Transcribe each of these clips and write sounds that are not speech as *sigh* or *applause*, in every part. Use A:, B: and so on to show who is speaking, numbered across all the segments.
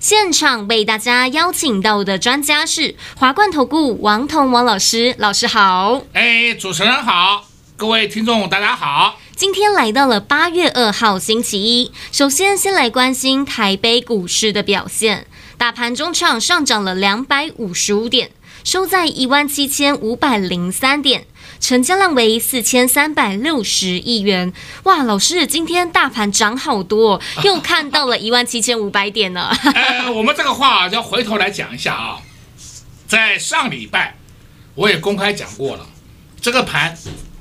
A: 现场为大家邀请到的专家是华冠投顾王彤王老师，老师好。
B: 哎，主持人好，各位听众大家好。
A: 今天来到了八月二号星期一，首先先来关心台北股市的表现。大盘中场上涨了两百五十五点，收在一万七千五百零三点，成交量为四千三百六十亿元。哇，老师，今天大盘涨好多，*laughs* 又看到了一万七千五百点呢。
B: 呃，我们这个话要回头来讲一下啊，在上礼拜我也公开讲过了，这个盘。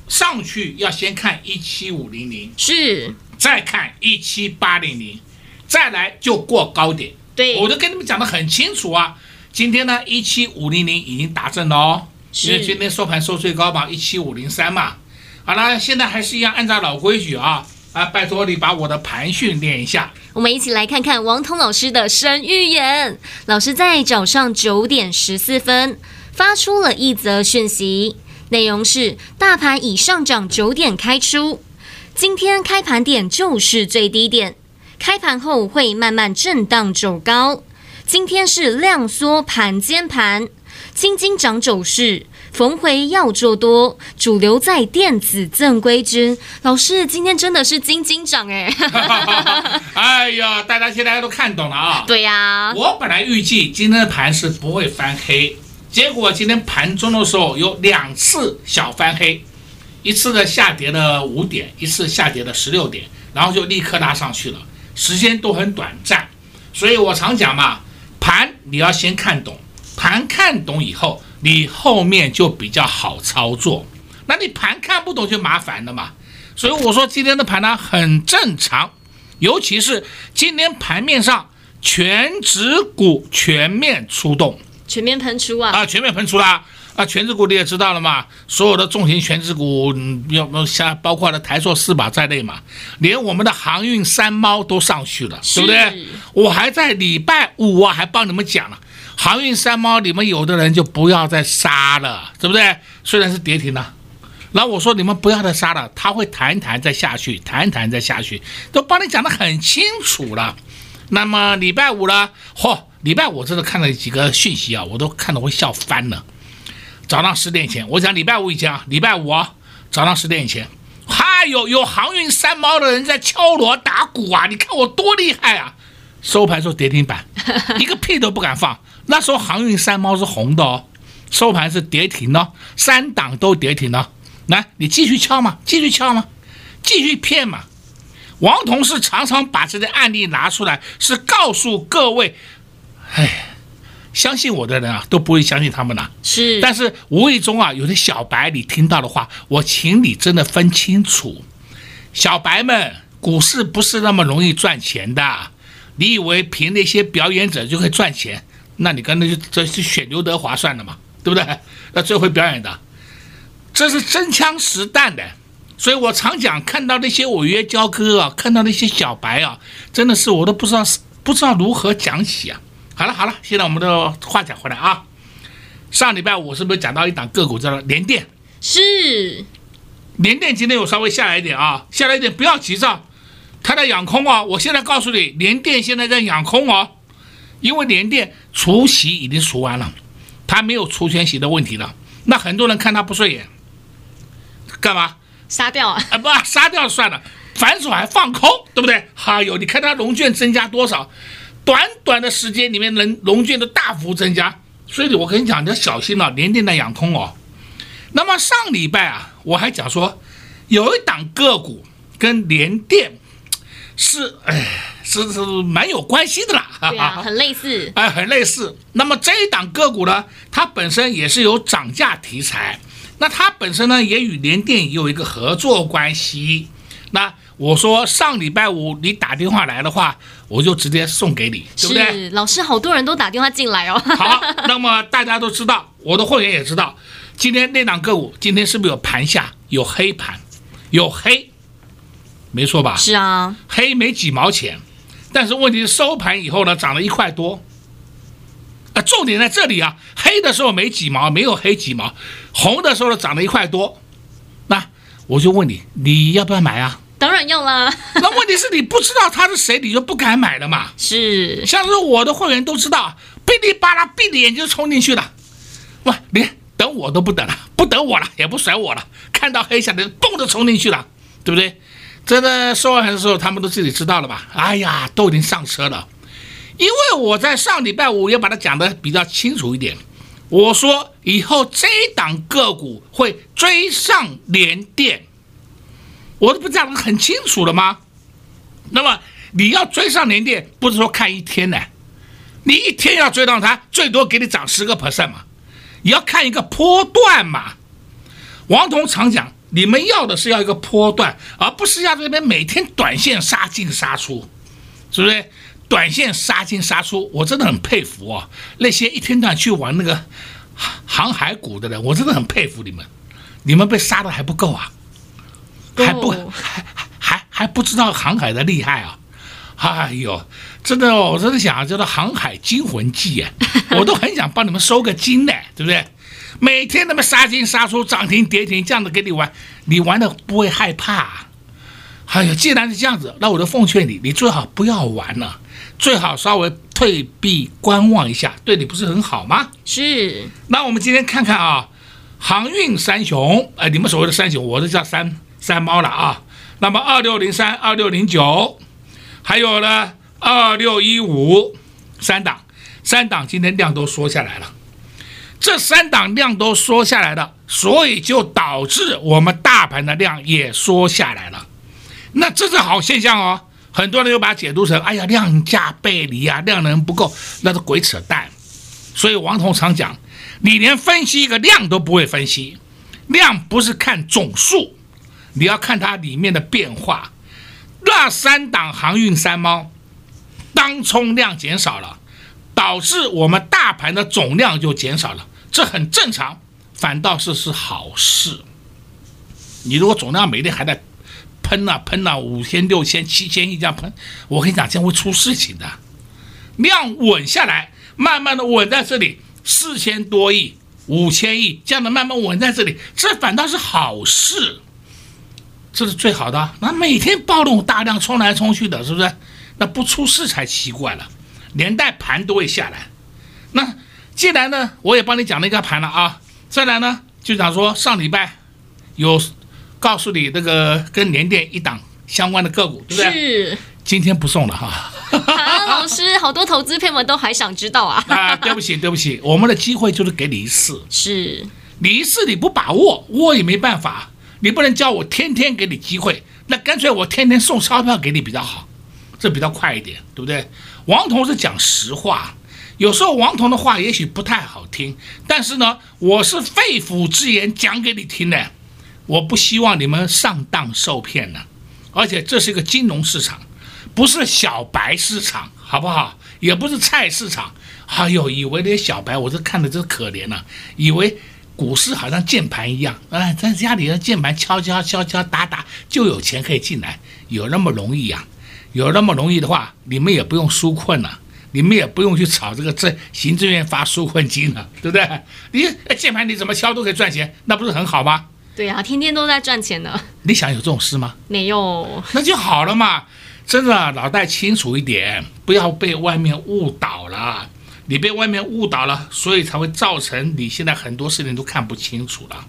B: 上去要先看一七五零零，
A: 是，
B: 再看一七八零零，再来就过高点。
A: 对，
B: 我都跟你们讲的很清楚啊。今天呢，一七五零零已经达阵了哦，因为今天收盘收最高嘛，一七五零三嘛。好了，现在还是一样按照老规矩啊啊，拜托你把我的盘训练一下。
A: 我们一起来看看王彤老师的神预言。老师在早上九点十四分发出了一则讯息。内容是：大盘已上涨九点开出，今天开盘点就是最低点，开盘后会慢慢震荡走高。今天是量缩盘间盘，金金涨走势，逢回要做多，主流在电子正规军。老师，今天真的是金金涨哎！*laughs*
B: 哎呀，大家现在都看懂了啊？
A: 对呀、啊，
B: 我本来预计今天的盘是不会翻黑。结果今天盘中的时候有两次小翻黑，一次的下跌了五点，一次下跌了十六点，然后就立刻拉上去了，时间都很短暂，所以我常讲嘛，盘你要先看懂，盘看懂以后，你后面就比较好操作，那你盘看不懂就麻烦了嘛，所以我说今天的盘呢很正常，尤其是今天盘面上全指股全面出动。
A: 全面喷出啊！
B: 啊，全面喷出啦！啊，权值股你也知道了嘛？所有的重型权值股，要不像包括了台塑四宝在内嘛，连我们的航运三猫都上去了，对不对？我还在礼拜五啊，还帮你们讲了，航运三猫，你们有的人就不要再杀了，对不对？虽然是跌停了，然后我说你们不要再杀了，它会弹一弹再下去，弹一弹再下去，都帮你讲得很清楚了。那么礼拜五呢？嚯！礼拜五真的看了几个讯息啊，我都看得会笑翻了。早上十点以前，我讲礼拜五以前啊，礼拜五啊，早上十点以前，嗨有有航运三毛的人在敲锣打鼓啊！你看我多厉害啊！收盘时候跌停板，*laughs* 一个屁都不敢放。那时候航运三猫是红的哦，收盘是跌停哦，三档都跌停了。来，你继续敲嘛，继续敲嘛，继续骗嘛。王同事常常把这些案例拿出来，是告诉各位。哎，相信我的人啊，都不会相信他们了。
A: 是，
B: 但是无意中啊，有些小白你听到的话，我请你真的分清楚，小白们，股市不是那么容易赚钱的。你以为凭那些表演者就可以赚钱？那你跟那就这是选刘德华算了嘛，对不对？那最会表演的，这是真枪实弹的。所以我常讲，看到那些违约交割啊，看到那些小白啊，真的是我都不知道不知道如何讲起啊。好了好了，现在我们的话讲回来啊，上礼拜五是不是讲到一档个股叫做联电？
A: 是，
B: 联电今天有稍微下来一点啊，下来一点不要急躁，它在养空啊。我现在告诉你，联电现在在养空哦，因为联电除息已经除完了，它没有除权息的问题了。那很多人看它不顺眼，干嘛？
A: 杀掉啊？
B: 啊不，杀掉算了，反手还放空，对不对？还有你看它融券增加多少？短短的时间里面，能融券的大幅增加，所以我跟你讲，你要小心了，联电在养空哦。那么上礼拜啊，我还讲说，有一档个股跟联电是，哎，是是蛮有关系的啦，
A: 对啊，*laughs* 很类似，
B: 哎，很类似。那么这一档个股呢，它本身也是有涨价题材，那它本身呢，也与联电有一个合作关系。那我说上礼拜五你打电话来的话，我就直接送给你，对不对？
A: 是，老师，好多人都打电话进来哦。
B: 好，那么大家都知道，我的会员也知道，今天那档个股今天是不是有盘下有黑盘，有黑，没错吧？
A: 是啊，
B: 黑没几毛钱，但是问题是收盘以后呢，涨了一块多。啊，重点在这里啊，黑的时候没几毛，没有黑几毛，红的时候呢涨了一块多。那我就问你，你要不要买啊？
A: 当然要啦。*laughs*
B: 那问题是你不知道他是谁，你就不敢买了嘛。
A: 是，
B: 像是我的会员都知道，噼里啪啦闭着眼睛冲进去了，哇，连等我都不等了，不等我了，也不甩我了，看到黑下来，蹦着冲进去了，对不对？真的收完的时候，他们都自己知道了吧？哎呀，都已经上车了，因为我在上礼拜五也把它讲的比较清楚一点，我说以后这档个股会追上联电。我这不讲的很清楚了吗？那么你要追上联电，不是说看一天呢？你一天要追到它，最多给你涨十个 percent 嘛。你要看一个波段嘛。王彤常讲，你们要的是要一个波段，而不是要这边每天短线杀进杀出，是不是？短线杀进杀出，我真的很佩服啊、哦！那些一天到晚去玩那个航海股的人，我真的很佩服你们。你们被杀的还不够啊？还不还还还不知道航海的厉害啊！哎呦，真的哦，我真的想叫做《航海惊魂记》啊，我都很想帮你们收个金呢，对不对？每天他们杀进杀出，涨停跌停，这样子给你玩，你玩的不会害怕？哎呦，既然是这样子，那我就奉劝你，你最好不要玩了，最好稍微退避观望一下，对你不是很好吗？
A: 是。
B: 那我们今天看看啊，航运三雄，哎，你们所谓的三雄，我都叫三。三猫了啊，那么二六零三、二六零九，还有呢二六一五，三档，三档今天量都缩下来了，这三档量都缩下来了，所以就导致我们大盘的量也缩下来了，那这是好现象哦。很多人又把它解读成，哎呀，量价背离啊，量能不够，那是鬼扯淡。所以王彤常讲，你连分析一个量都不会分析，量不是看总数。你要看它里面的变化，那三档航运三猫，当冲量减少了，导致我们大盘的总量就减少了，这很正常，反倒是是好事。你如果总量每天还在喷啊喷啊，五千六千七千亿这样喷，我跟你讲，这样会出事情的。量稳下来，慢慢的稳在这里，四千多亿、五千亿这样的慢慢稳在这里，这反倒是好事。这是最好的，那每天暴动大量冲来冲去的，是不是？那不出事才奇怪了，连带盘都会下来。那既然呢，我也帮你讲了一个盘了啊。再来呢，就讲说上礼拜有告诉你这个跟联电一档相关的个股，对不对？是。今天不送了哈。
A: 啊，老师，*laughs* 好多投资朋友们都还想知道啊。
B: 啊，对不起，对不起，我们的机会就是给你一次。
A: 是。
B: 你一次你不把握，我也没办法。你不能叫我天天给你机会，那干脆我天天送钞票给你比较好，这比较快一点，对不对？王彤是讲实话，有时候王彤的话也许不太好听，但是呢，我是肺腑之言讲给你听的，我不希望你们上当受骗呢。而且这是一个金融市场，不是小白市场，好不好？也不是菜市场。哎呦，以为那些小白，我这看的真可怜呐，以为。股市好像键盘一样，哎，在家里的键盘敲敲敲敲打打就有钱可以进来，有那么容易呀、啊？有那么容易的话，你们也不用纾困了，你们也不用去炒这个政行政院发纾困金了，*laughs* 对不对？你键盘你怎么敲都可以赚钱，那不是很好吗？
A: 对呀、啊，天天都在赚钱呢。
B: 你想有这种事吗？
A: 没有，
B: 那就好了嘛。真的脑袋清楚一点，不要被外面误导了。你被外面误导了，所以才会造成你现在很多事情都看不清楚了，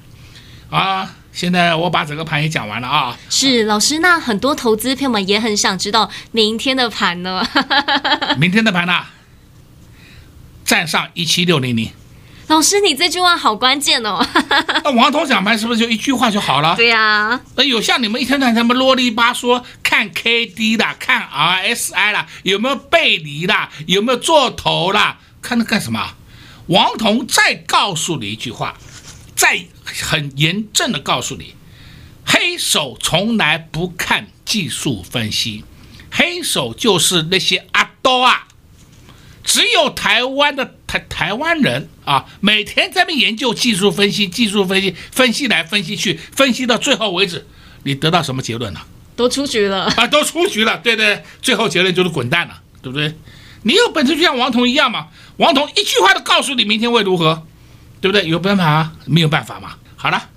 B: 啊！现在我把整个盘也讲完了啊。
A: 是老师，那很多投资朋友们也很想知道明天的盘呢。*laughs*
B: 明天的盘呢、啊？站上一七六零零。
A: 老师，你这句话好关键哦。*laughs*
B: 那王彤讲盘是不是就一句话就好了？
A: 对呀、啊。
B: 那有像你们一天在那么啰里吧嗦看 K D 的，看 R S I 啦，有没有背离啦？有没有做头啦？看那干什么？王彤再告诉你一句话，再很严正的告诉你，黑手从来不看技术分析，黑手就是那些阿兜啊。只有台湾的台台湾人啊，每天在那研究技术分析，技术分析，分析来分析去，分析到最后为止，你得到什么结论呢？
A: 都出局了
B: 啊，都出局了，对对，最后结论就是滚蛋了，对不对？你有本事就像王彤一样嘛，王彤一句话都告诉你明天会如何，对不对？有办法啊？没有办法嘛。好了，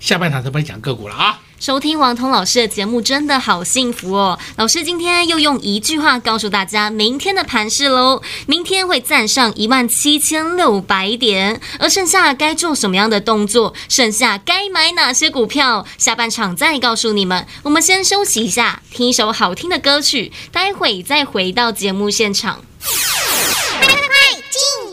B: 下半场再帮你讲个股了啊。
A: 收听王彤老师的节目真的好幸福哦！老师今天又用一句话告诉大家明天的盘势喽，明天会站上一万七千六百点，而剩下该做什么样的动作，剩下该买哪些股票，下半场再告诉你们。我们先休息一下，听一首好听的歌曲，待会再回到节目现场。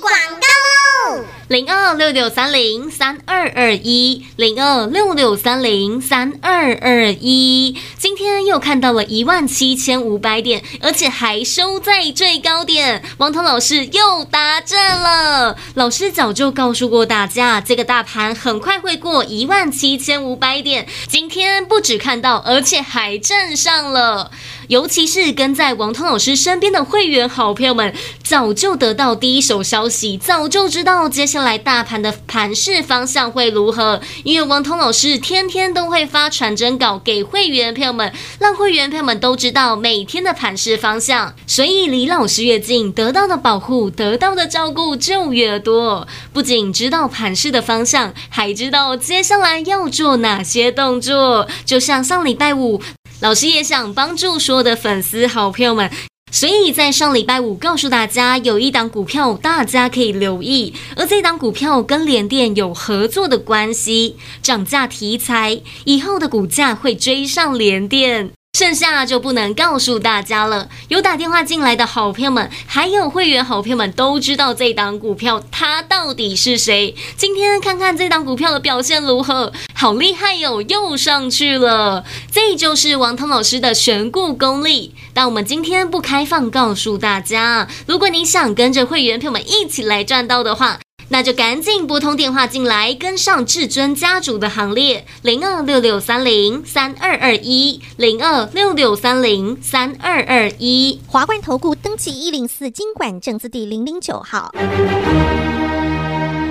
A: 广告喽！零二六六三零三二二一，零二六六三零三二二一。今天又看到了一万七千五百点，而且还收在最高点。王彤老师又答正了。老师早就告诉过大家，这个大盘很快会过一万七千五百点。今天不止看到，而且还站上了。尤其是跟在王通老师身边的会员好朋友们，早就得到第一手消息，早就知道接下来。大盘的盘势方向会如何？因为王通老师天天都会发传真稿给会员朋友们，让会员朋友们都知道每天的盘势方向。所以离老师越近，得到的保护、得到的照顾就越多。不仅知道盘势的方向，还知道接下来要做哪些动作。就像上礼拜五，老师也想帮助所有的粉丝好朋友们。所以在上礼拜五告诉大家，有一档股票大家可以留意，而这档股票跟联电有合作的关系，涨价题材，以后的股价会追上联电。剩下就不能告诉大家了。有打电话进来的好朋友们，还有会员好朋友们都知道这档股票它到底是谁。今天看看这档股票的表现如何，好厉害哟，又上去了。这就是王涛老师的选股功力。但我们今天不开放告诉大家。如果你想跟着会员朋友们一起来赚到的话。那就赶紧拨通电话进来，跟上至尊家族的行列，零二六六三零三二二一，零二六六三零三二二一。
C: 华冠投顾登记一零四金管证字第零零九号，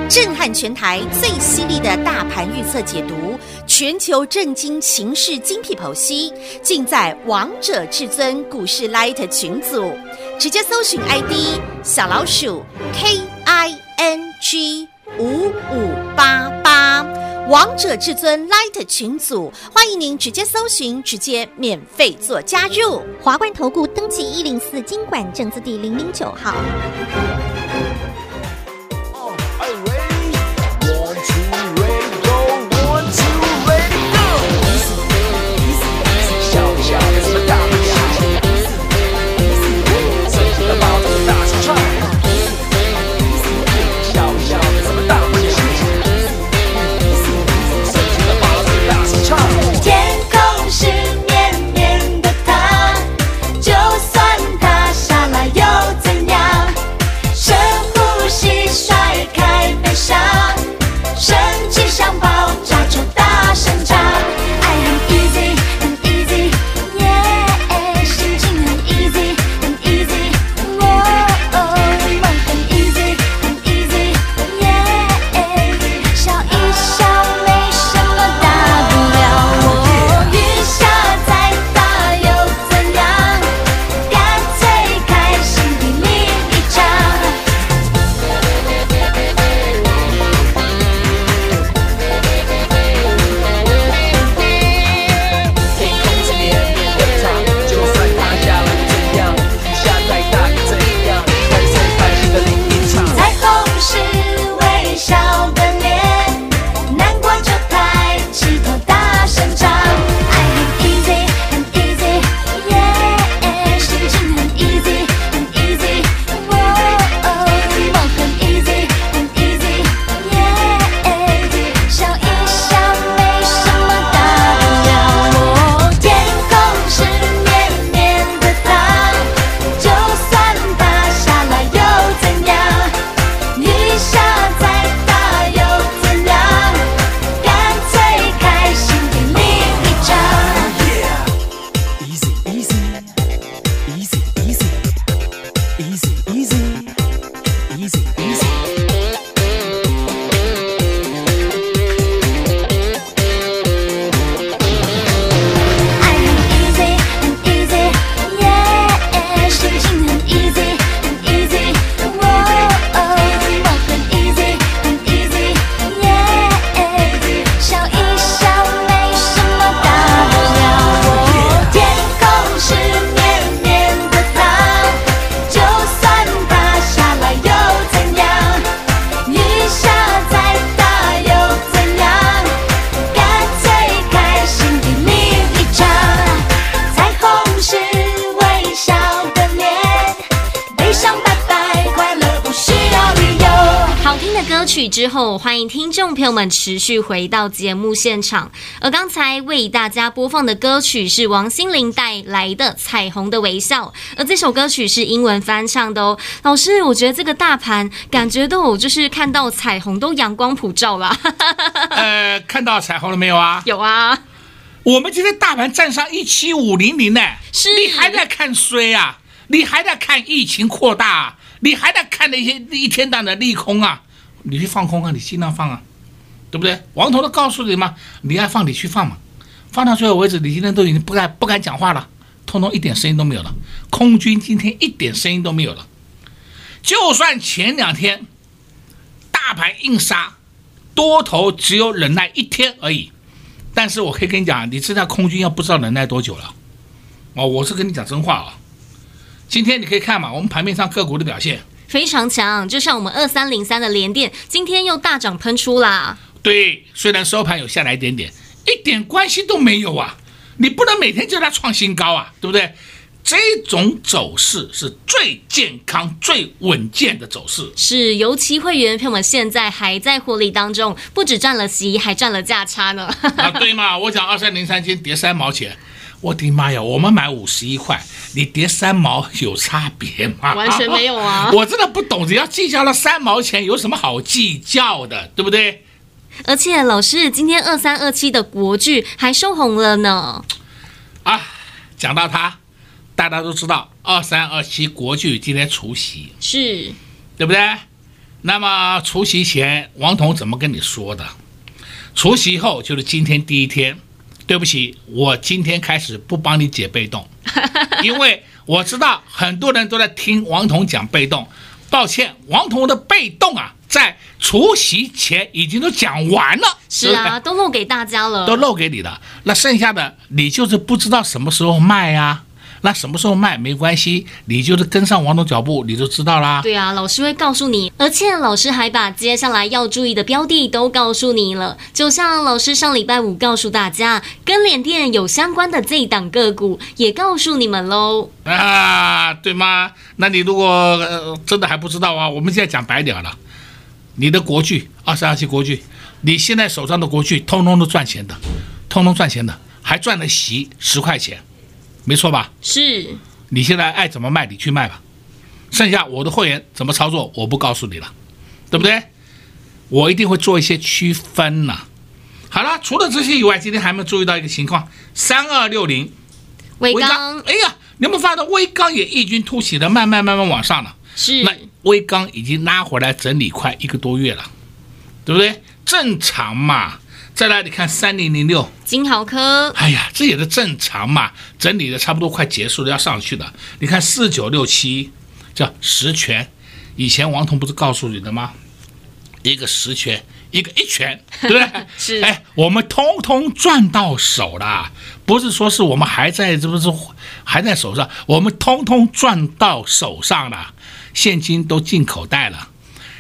C: 震撼全台最犀利的大盘预测解读，全球震惊情势精辟剖析，尽在王者至尊股市 Light 群组，直接搜寻 ID 小老鼠 K I。NG 五五八八，王者至尊 Light 群组，欢迎您直接搜寻，直接免费做加入。华冠投顾登记一零四经管证字第零零九号。
A: 之后，欢迎听众朋友们持续回到节目现场。而刚才为大家播放的歌曲是王心凌带来的《彩虹的微笑》，而这首歌曲是英文翻唱的哦。老师，我觉得这个大盘感觉都有，就是看到彩虹都阳光普照了。*laughs*
B: 呃，看到彩虹了没有啊？
A: 有啊。
B: 我们今天大盘站上一七五零零呢，
A: 是
B: 你还在看衰啊？你还在看疫情扩大啊？你还在看那些一天档的利空啊？你去放空啊，你尽量放啊，对不对？王彤都告诉你嘛，你爱放你去放嘛，放到最后为止，你今天都已经不敢不敢讲话了，通通一点声音都没有了。空军今天一点声音都没有了，就算前两天大盘硬杀，多头只有忍耐一天而已，但是我可以跟你讲，你知道空军要不知道忍耐多久了？哦，我是跟你讲真话啊。今天你可以看嘛，我们盘面上个股的表现。
A: 非常强，就像我们二三零三的连电，今天又大涨喷出啦。
B: 对，虽然收盘有下来一点点，一点关系都没有啊！你不能每天叫它创新高啊，对不对？这种走势是最健康、最稳健的走势。
A: 是，尤其会员朋友们现在还在获利当中，不止赚了息，还赚了价差呢。
B: 啊，对嘛？我讲二三零三今天跌三毛钱。我的妈呀！我们买五十一块，你跌三毛 *laughs* 有差别吗？
A: 完全没有啊！*laughs*
B: 我真的不懂，只要计较了三毛钱，有什么好计较的，对不对？
A: 而且老师，今天二三二七的国剧还收红了呢。
B: 啊，讲到它，大家都知道二三二七国剧今天除夕，
A: 是，
B: 对不对？那么除夕前，王彤怎么跟你说的？除夕后就是今天第一天。对不起，我今天开始不帮你解被动，*laughs* 因为我知道很多人都在听王彤讲被动。抱歉，王彤的被动啊，在除夕前已经都讲完了。
A: 是啊，都漏给大家了，
B: 都漏给你了。那剩下的你就是不知道什么时候卖呀。那什么时候卖没关系，你就是跟上王总脚步，你就知道啦。
A: 对啊，老师会告诉你，而且老师还把接下来要注意的标的都告诉你了。就像老师上礼拜五告诉大家，跟联电有相关的这一档个股，也告诉你们喽。
B: 啊，对吗？那你如果、呃、真的还不知道啊，我们现在讲白点了，你的国巨二十二期国巨，你现在手上的国巨通通都赚钱的，通通赚钱的，还赚了席十块钱。没错吧？
A: 是，
B: 你现在爱怎么卖你去卖吧，剩下我的会员怎么操作我不告诉你了，对不对？我一定会做一些区分呐。好了，除了这些以外，今天还没有注意到一个情况：三二六零，
A: 威刚，
B: 哎呀，你有没有发现威刚也异军突起的，慢慢慢慢往上了？
A: 是，
B: 那微刚已经拉回来整理快一个多月了，对不对？正常嘛。再来，你看三零零六
A: 金豪科，
B: 哎呀，这也是正常嘛，整理的差不多快结束了，要上去的。你看四九六七叫十全，以前王彤不是告诉你的吗？一个十全，一个一全，对不对？*laughs*
A: 是，
B: 哎，我们通通赚到手了，不是说是我们还在，这不是还在手上，我们通通赚到手上了，现金都进口袋了。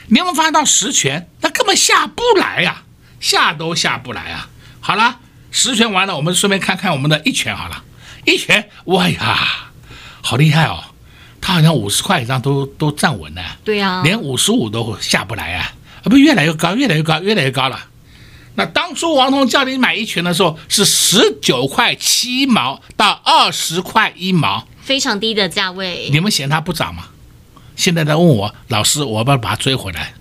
B: 你有没有发现到十全，那根本下不来呀、啊。下都下不来啊！好了，十拳完了，我们顺便看看我们的一拳好了。一拳，哇呀，好厉害哦！他好像五十块以上都都站稳了。
A: 对呀、啊，
B: 连五十五都下不来啊！啊，不，越来越高，越来越高，越来越高了。那当初王彤叫你买一拳的时候是十九块七毛到二十块一毛，
A: 非常低的价位。
B: 你们嫌它不涨吗？现在在问我老师，我要不要把它追回来？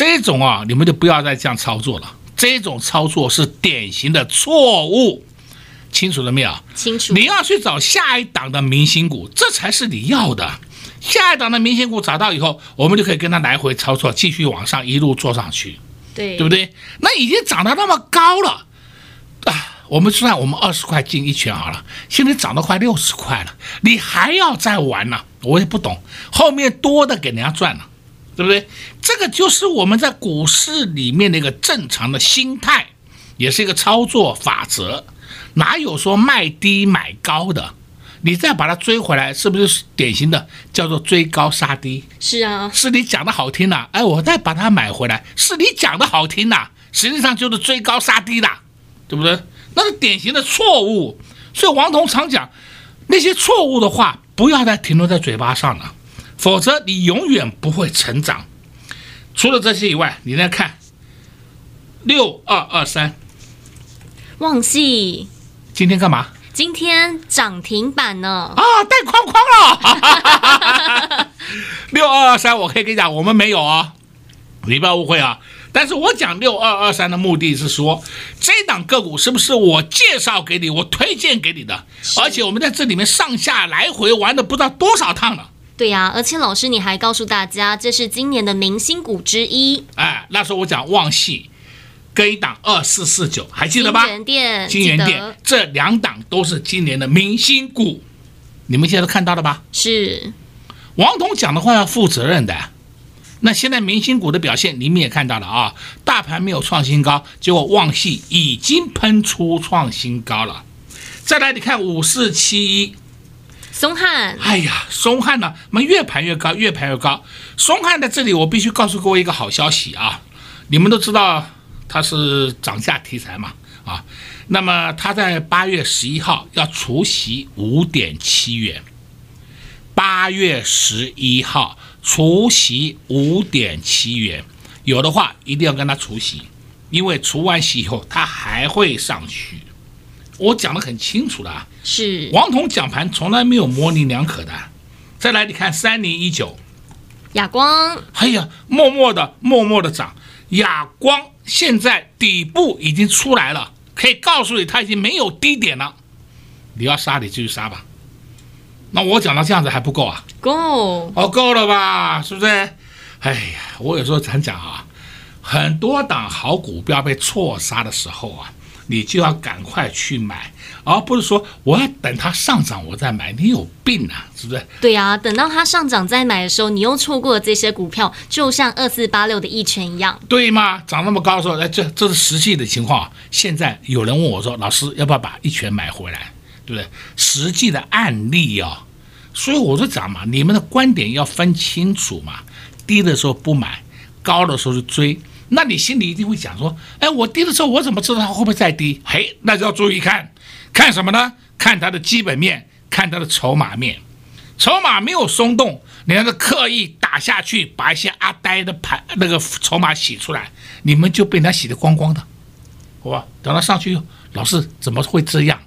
B: 这种啊，你们就不要再这样操作了。这种操作是典型的错误，清楚了没有？
A: 清楚。
B: 你要去找下一档的明星股，这才是你要的。下一档的明星股找到以后，我们就可以跟他来回操作，继续往上一路做上去，
A: 对，
B: 对不对？那已经涨到那么高了啊！我们算我们二十块进一拳好了，现在涨到快六十块了，你还要再玩呢、啊？我也不懂，后面多的给人家赚了，对不对？这个就是我们在股市里面的一个正常的心态，也是一个操作法则，哪有说卖低买高的？你再把它追回来，是不是典型的叫做追高杀低？
A: 是啊，
B: 是你讲的好听呐、啊，哎，我再把它买回来，是你讲的好听呐、啊，实际上就是追高杀低的，对不对？那是典型的错误。所以王彤常讲，那些错误的话不要再停留在嘴巴上了，否则你永远不会成长。除了这些以外，你来看六二二三，
A: 旺矽，
B: 今天干嘛？
A: 今天涨停板呢？
B: 啊，带框框了。*laughs* 六二二三，我可以跟你讲，我们没有啊，你不要误会啊。但是我讲六二二三的目的是说，这档个股是不是我介绍给你，我推荐给你的？而且我们在这里面上下来回玩了不知道多少趟了。
A: 对呀、啊，而且老师你还告诉大家，这是今年的明星股之一。
B: 哎，那时候我讲旺系。跟一档二四四九还记得吧？
A: 金源店，
B: 金源店这两档都是今年的明星股，你们现在都看到了吧？
A: 是，
B: 王彤讲的话要负责任的。那现在明星股的表现你们也看到了啊，大盘没有创新高，结果旺系已经喷出创新高了。再来，你看五四七一，
A: 松汉，
B: 哎呀，松汉呢，我们越盘越高，越盘越高。松汉在这里，我必须告诉各位一个好消息啊，你们都知道。它是涨价题材嘛，啊，那么它在八月十一号要除息五点七元，八月十一号除息五点七元，有的话一定要跟它除息，因为除完息以后它还会上去，我讲的很清楚的啊，
A: 是
B: 王彤讲盘从来没有模棱两可的，再来你看三零一九，
A: 亚光，
B: 哎呀，默默的默默的涨，亚光。现在底部已经出来了，可以告诉你，它已经没有低点了。你要杀，你继续杀吧。那我讲到这样子还不够啊？
A: 够
B: 哦，够了吧？是不是？哎呀，我有时候常讲啊，很多档好股票被错杀的时候啊。你就要赶快去买，而不是说我要等它上涨我再买。你有病啊，是不是？
A: 对呀、啊，等到它上涨再买的时候，你又错过了这些股票，就像二四八六的一拳一样，对
B: 吗？涨那么高的时候，哎，这这是实际的情况。现在有人问我说：“老师，要不要把一拳买回来？”对不对？实际的案例啊、哦，所以我就讲嘛，你们的观点要分清楚嘛。低的时候不买，高的时候就追。那你心里一定会想说，哎，我低的时候我怎么知道它会不会再低？嘿，那就要注意看，看什么呢？看它的基本面，看它的筹码面。筹码没有松动，你要是刻意打下去，把一些阿呆的盘那个筹码洗出来，你们就被它洗得光光的，好吧？等它上去，老师怎么会这样？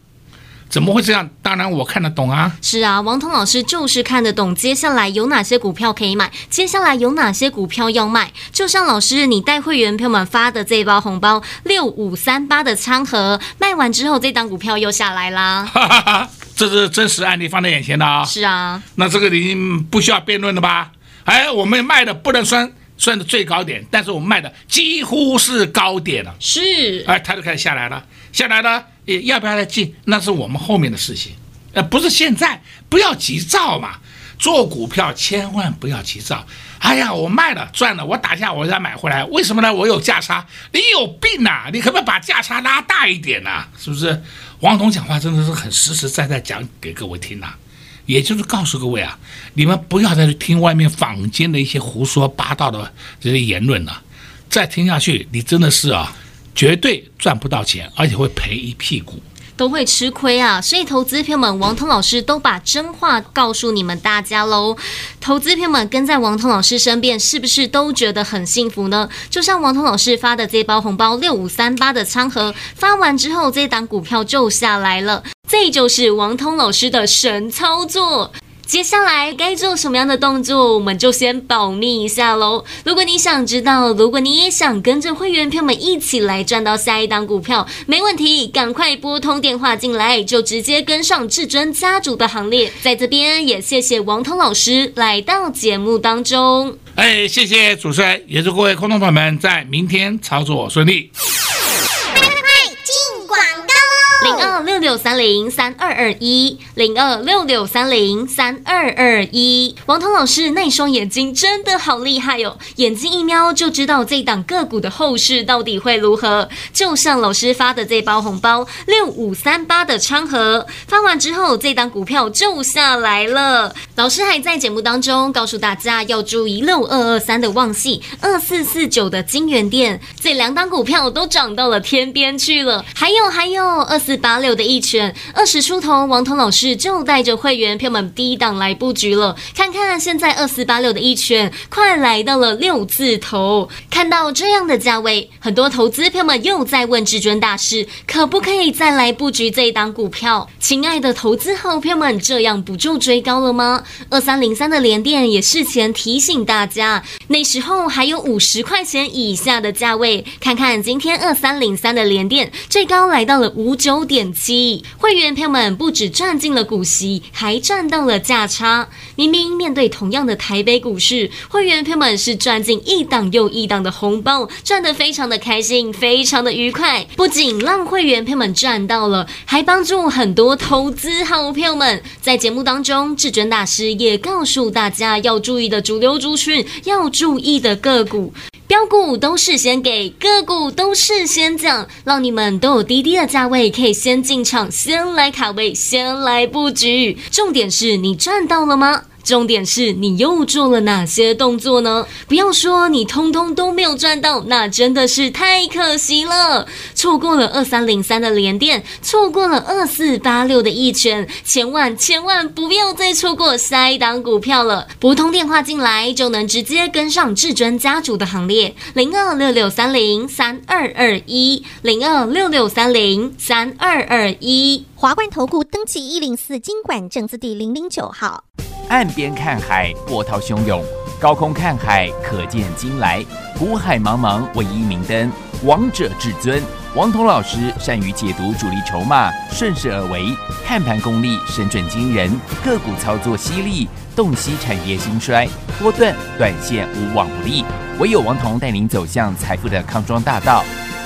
B: 怎么会这样？当然我看得懂啊。
A: 是啊，王彤老师就是看得懂，接下来有哪些股票可以买，接下来有哪些股票要卖。就像老师你带会员朋友们发的这一包红包六五三八的仓盒卖完之后，这档股票又下来啦。
B: 哈哈哈，这是真实案例放在眼前的啊。
A: 是啊，
B: 那这个已经不需要辩论了吧？哎，我们卖的不能算算的最高点，但是我们卖的几乎是高点了。
A: 是，
B: 哎，它就开始下来了，下来了。要不要来进？那是我们后面的事情，呃，不是现在，不要急躁嘛。做股票千万不要急躁。哎呀，我卖了赚了，我打架我再买回来，为什么呢？我有价差。你有病啊！你可不可以把价差拉大一点呐、是不是？王彤讲话真的是很实实在在讲给各位听呐、也就是告诉各位啊，你们不要再去听外面坊间的一些胡说八道的这些言论了、再听下去，你真的是啊。绝对赚不到钱，而且会赔一屁股，
A: 都会吃亏啊！所以投资朋友们，王通老师都把真话告诉你们大家喽。投资朋友们跟在王通老师身边，是不是都觉得很幸福呢？就像王通老师发的这包红包六五三八的仓盒发完之后，这档股票就下来了，这就是王通老师的神操作。接下来该做什么样的动作，我们就先保密一下喽。如果你想知道，如果你也想跟着会员朋友们一起来赚到下一档股票，没问题，赶快拨通电话进来，就直接跟上至尊家族的行列。在这边也谢谢王通老师来到节目当中。
B: 哎，谢谢主持人，也祝各位观众朋友们在明天操作顺利。
A: 六六三零三二二一，零二六六三零三二二一。王通老师那双眼睛真的好厉害、哦，眼睛一瞄就知道这档个股的后市到底会如何。就像老师发的这包红包，六五三八的昌河发完之后，这档股票就下来了。老师还在节目当中告诉大家要注意六二二三的旺系，二四四九的金元店，这两档股票都涨到了天边去了。还有还有二四。八六的一拳，二十出头，王彤老师就带着会员票们低档来布局了。看看现在二四八六的一拳，快来到了六字头。看到这样的价位，很多投资票们又在问至尊大师，可不可以再来布局这一档股票？亲爱的投资好票们，这样不就追高了吗？二三零三的连电也事前提醒大家，那时候还有五十块钱以下的价位。看看今天二三零三的连电，最高来到了五九。点七，会员朋友们不止赚进了股息，还赚到了价差。明明面对同样的台北股市，会员朋友们是赚进一档又一档的红包，赚得非常的开心，非常的愉快。不仅让会员朋友们赚到了，还帮助很多投资好朋友们。在节目当中，至尊大师也告诉大家要注意的主流族群，要注意的个股。标股都事先给，个股都事先讲，让你们都有低低的价位可以先进场，先来卡位，先来布局。重点是你赚到了吗？重点是你又做了哪些动作呢？不要说你通通都没有赚到，那真的是太可惜了。错过了二三零三的联电，错过了二四八六的一拳，千万千万不要再错过下一档股票了。拨通电话进来就能直接跟上至尊家族的行列，零二六六三零三二二一，零二六六三零三二二一。
C: 华冠投顾登记一零四经管证字第零零九号。
D: 岸边看海，波涛汹涌；高空看海，可见金来。股海茫茫，唯一明灯。王者至尊，王彤老师善于解读主力筹码，顺势而为，看盘功力神准惊人，个股操作犀利，洞悉产业兴衰，波段短线无往不利。唯有王彤带您走向财富的康庄大道。